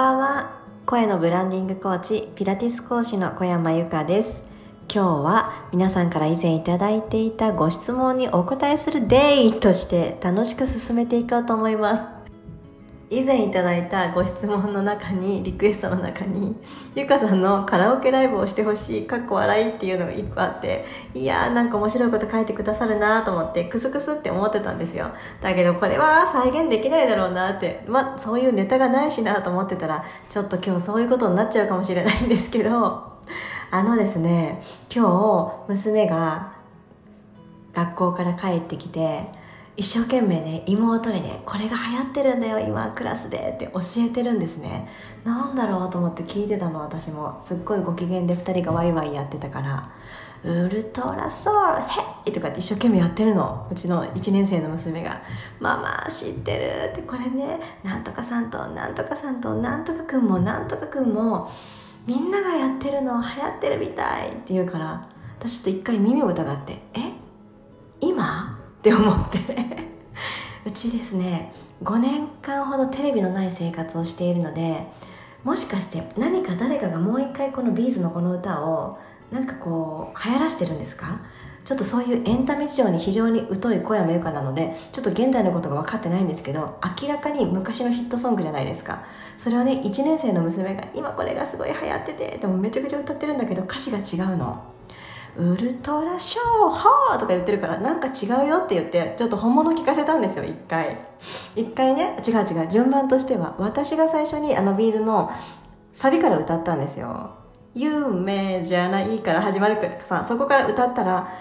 ばんは。声のブランディングコーチピラティス講師の小山由佳です。今日は皆さんから以前いただいていたご質問にお答えするデイとして楽しく進めていこうと思います。以前いただいたご質問の中にリクエストの中にゆかさんのカラオケライブをしてほしいかっこ笑いっていうのが1個あっていやーなんか面白いこと書いてくださるなと思ってクスクスって思ってたんですよ。だけどこれは再現できないだろうなってまそういうネタがないしなと思ってたらちょっと今日そういうことになっちゃうかもしれないんですけどあのですね今日娘が学校から帰ってきて一生懸命ね妹にねこれが流行ってるんだよ今クラスでって教えてるんですね。なんだろうと思って聞いてたの私も。すっごいご機嫌で2人がワイワイやってたから「ウルトラソウルヘイ!」とかって一生懸命やってるの。うちの1年生の娘が「ママ知ってる」って。これねなんとかさんとなんとかさんとなんとかくんもなんとかくんもみんながやってるの流行ってるみたいって言うから。私ちょっと一回耳を疑って「え？今?」って思って。うちですね5年間ほどテレビのない生活をしているのでもしかして何か誰かがもう一回このビーズのこの歌をなんかこう流行らしてるんですか？ちょっとそういうエンタメ事情に非常に疎い小山由かなのでちょっと現代のことが分かってないんですけど明らかに昔のヒットソングじゃないですか。それをね1年生の娘が今これがすごい流行っててでもめちゃくちゃ歌ってるんだけど歌詞が違うの。ウルトラショーハーとか言ってるからなんか違うよって言ってちょっと本物聞かせたんですよ一回。一回ね違う違う順番としては私が最初にあのビーズのサビから歌ったんですよ。夢じゃないから始まるからさそこから歌ったら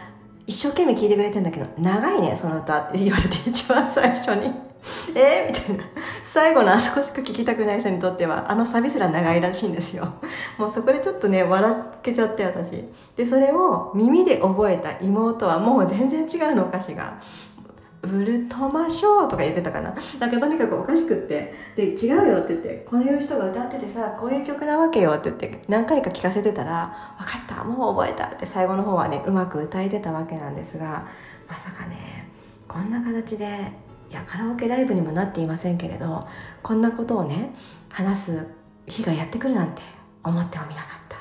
一生懸命聞いてくれてんだけど長いねその歌って言われて一番最初に。え？ー、みたいな。最後のあそこしか聞きたくない人にとってはあのサビすら長いらしいんですよ。もうそこでちょっとね笑けちゃって私。でそれを耳で覚えた妹はもう全然違うの歌詞が。ウルトマショーとか言ってたかな。なんかとにかくおかしくって。で違うよって言ってこういう人が歌っててさこういう曲なわけよって言って何回か聞かせてたら分かったもう覚えたって最後の方はねうまく歌えてたわけなんですがまさかねこんな形でいやカラオケライブにもなっていませんけれどこんなことをね話す日がやってくるなんて思ってもみなかった。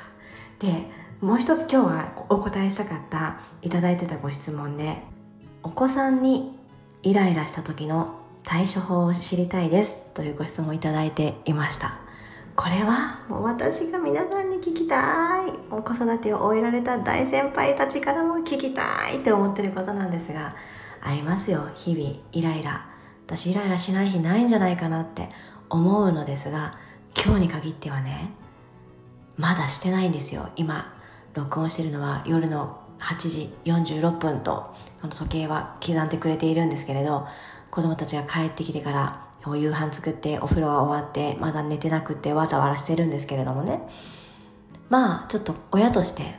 でもう一つ今日はお答えしたかったいただいてたご質問でお子さんにイライラした時の対処法を知りたいですというご質問をいただいていました。これはもう私が皆さんに聞きたい。お子育てを終えられた大先輩たちからも聞きたいって思ってることなんですがありますよ。日々イライラ。私イライラしない日ないんじゃないかなって思うのですが今日に限ってはねまだしてないんですよ。今録音してるのは夜の8時46分とこの時計は刻んでくれているんですけれど子供たちが帰ってきてからお夕飯作ってお風呂が終わってまだ寝てなくてわたわらしてるんですけれどもね。まあちょっと親として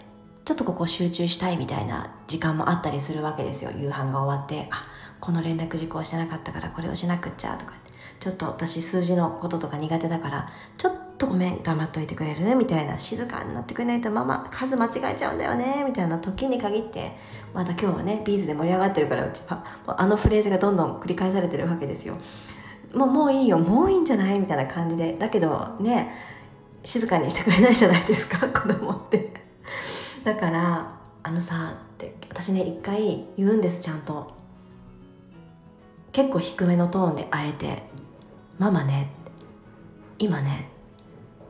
ちょっとここ集中したいみたいな時間もあったりするわけですよ。夕飯が終わってあこの連絡事項してなかったからこれをしなくっちゃとか。ちょっと私数字のこととか苦手だからちょっとごめん頑張っといてくれる？みたいな静かになってくれないとママ数間違えちゃうんだよね？みたいな時に限ってまた今日はねビーズで盛り上がってるからうちはあのフレーズがどんどん繰り返されてるわけですよ。もうもういいよもういいんじゃない？みたいな感じで。だけどね静かにしてくれないじゃないですか子供って。だからあのさって私ね一回言うんですちゃんと。結構低めのトーンであえて「ママね今ね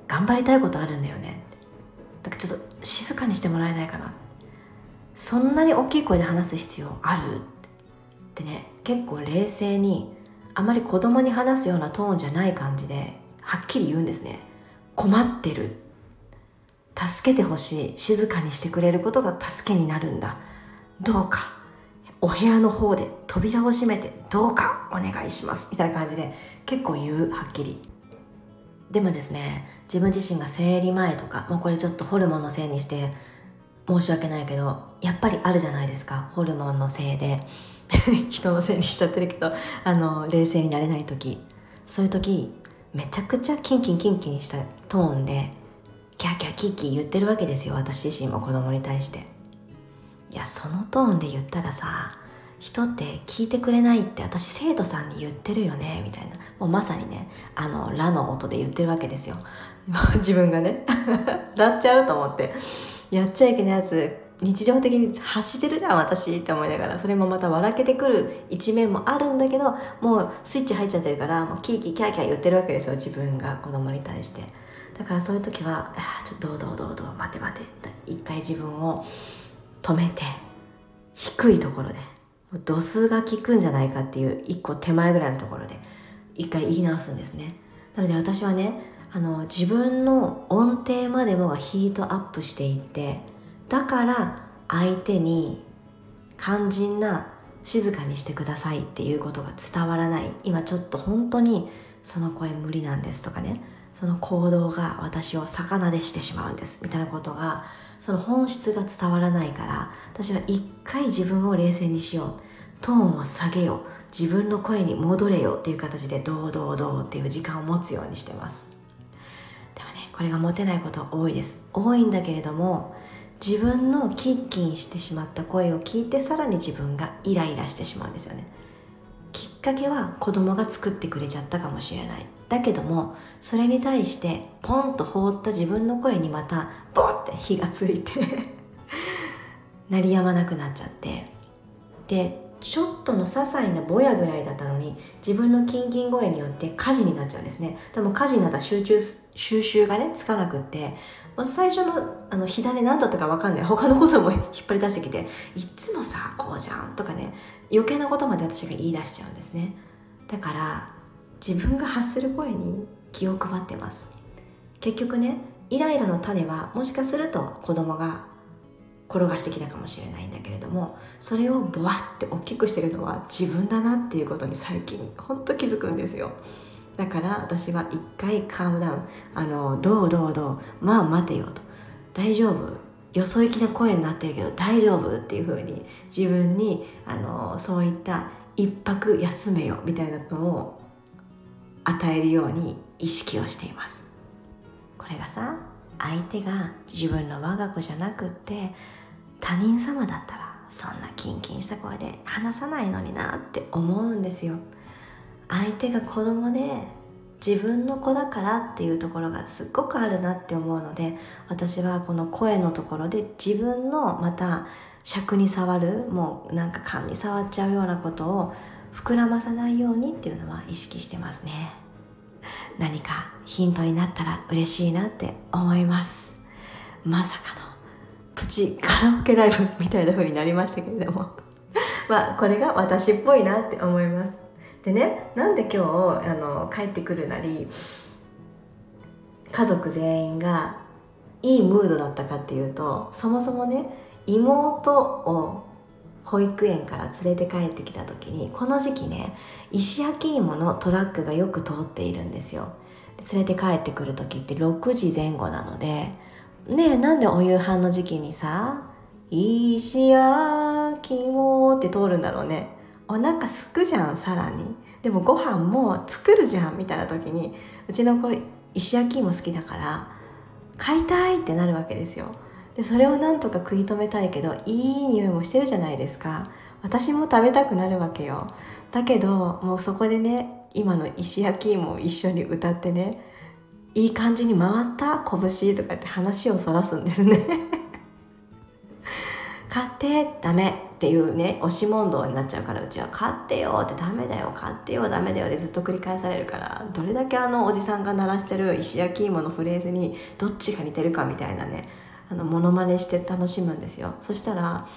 頑張りたいことあるんだよね」だからちょっと静かにしてもらえないかな。そんなに大きい声で話す必要あるって。ね結構冷静にあまり子供に話すようなトーンじゃない感じではっきり言うんですね。困ってる。助けてほしい静かにしてくれることが助けになるんだ。どうかお部屋の方で扉を閉めてどうかお願いします。みたいな感じで結構言うはっきり。でもですね自分自身が生理前とかもうこれちょっとホルモンのせいにして申し訳ないけどやっぱりあるじゃないですか。ホルモンのせいで。人のせいにしちゃってるけどあの冷静になれない時。そういう時めちゃくちゃキンキンキンキンしたトーンでキャーキャーキーキー言ってるわけですよ私自身も子供に対して。いやそのトーンで言ったらさ人って聞いてくれないって私生徒さんに言ってるよねみたいな。もうまさにねあの「ラ」の音で言ってるわけですよ。自分がね「ラ」っちゃうと思って。やっちゃいけないやつ日常的に発してるじゃん私って思いながら。それもまた笑けてくる一面もあるんだけどもうスイッチ入っちゃってるからもうキーキーキャーキャー言ってるわけですよ自分が子供に対して。だからそういう時は「ちょっとどうどうどうどう待て待て」一回自分を止めて低いところで度数が効くんじゃないかっていう一個手前ぐらいのところで一回言い直すんですね。なので私はねあの自分の音程までもがヒートアップしていってだから相手に肝心な静かにしてくださいっていうことが伝わらない。今ちょっと本当にその声無理なんですとかね。その行動が私を魚でしてしまうんですみたいなことがその本質が伝わらないから私は一回自分を冷静にしよう。トーンを下げよう。自分の声に戻れよっていう形でどうどうどうっていう時間を持つようにしてます。でもねこれが持てないこと多いです。多いんだけれども自分のキッキンしてしまった声を聞いてさらに自分がイライラしてしまうんですよね。っかけは子供が作ってくれちゃったかもしれない。だけどもそれに対してポンと放った自分の声にまたボッて火がついて 鳴りやまなくなっちゃって。でちょっとの些細なぼやぐらいだったのに自分のキンキン声によって火事になっちゃうんですね。でも火事なったら集中収集がねつかなくって最初のあの火種何だったか分かんない。他のことも 引っ張り出してきていつもさこうじゃんとかね余計なことまで私が言い出しちゃうんですね。だから自分が発する声に気を配ってます。結局ねイライラの種はもしかすると子供が転がしてきたかもしれないんだけれどもそれをボワッて大きくしてるのは自分だなっていうことに最近ほんと気づくんですよ。だから私は一回カームダウン。あのどうどうどうまあ待てよと。大丈夫。よそ行きな声になってるけど大丈夫っていうふうに自分にあのそういった一泊休めよみたいなのを与えるように意識をしています。これがさ相手が自分の我が子じゃなくって他人様だったらそんなキンキンした声で話さないのになって思うんですよ。相手が子供で自分の子だからっていうところがすっごくあるなって思うので私はこの声のところで自分のまた尺に触るもうなんか勘に触っちゃうようなことを膨らまさないようにっていうのは意識してますね。何かヒントになったら嬉しいなって思います。まさかのプチカラオケライブみたいな風になりましたけれども。まあこれが私っぽいなって思います。でねなんで今日あの帰ってくるなり家族全員がいいムードだったかっていうとそもそもね妹を保育園から連れて帰ってきた時にこの時期ね石焼き芋のトラックがよく通っているんですよ。連れて帰ってくる時って6時前後なのでねえなんでお夕飯の時期にさ石焼き芋って通るんだろうね。お腹すくじゃんさらに。でもご飯も作るじゃんみたいな時にうちの子石焼き芋好きだから買いたいってなるわけですよ。でそれをなんとか食い止めたいけどいい匂いもしてるじゃないですか。私も食べたくなるわけよ。だけどもうそこでね今の石焼き芋を一緒に歌ってねいい感じに回った拳とかって話をそらすんですね。買ってダメっていうね押し問答になっちゃうからうちは買ってよってダメだよ。買ってよダメだよでずっと繰り返されるからどれだけあのおじさんが鳴らしてる石焼き芋のフレーズにどっちが似てるかみたいなね。あのモノマネして楽しむんですよ。そしたら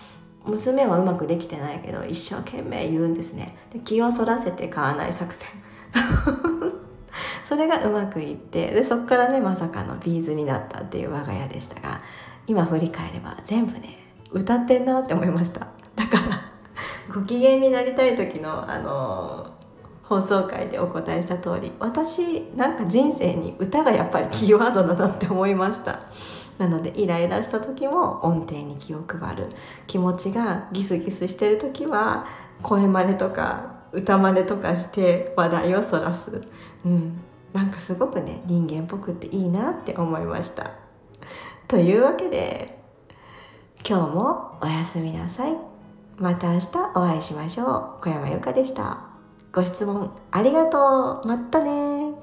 娘はうまくできてないけど一生懸命言うんですね。で気をそらせて買わない作戦。それがうまくいってでそこからねまさかのビーズになったっていう我が家でしたが今振り返れば全部ね歌ってんなって思いました。だからご機嫌になりたい時のあの放送回でお答えした通り私なんか人生に歌がやっぱりキーワードだなって思いました。なのでイライラした時も音程に気を配る。気持ちがギスギスしてる時は声真似とか歌真似とかして話題をそらす。うん。なんかすごくね人間っぽくっていいなって思いました。というわけで今日もおやすみなさい。また明日お会いしましょう。小山由かでした。ご質問ありがとう。またね。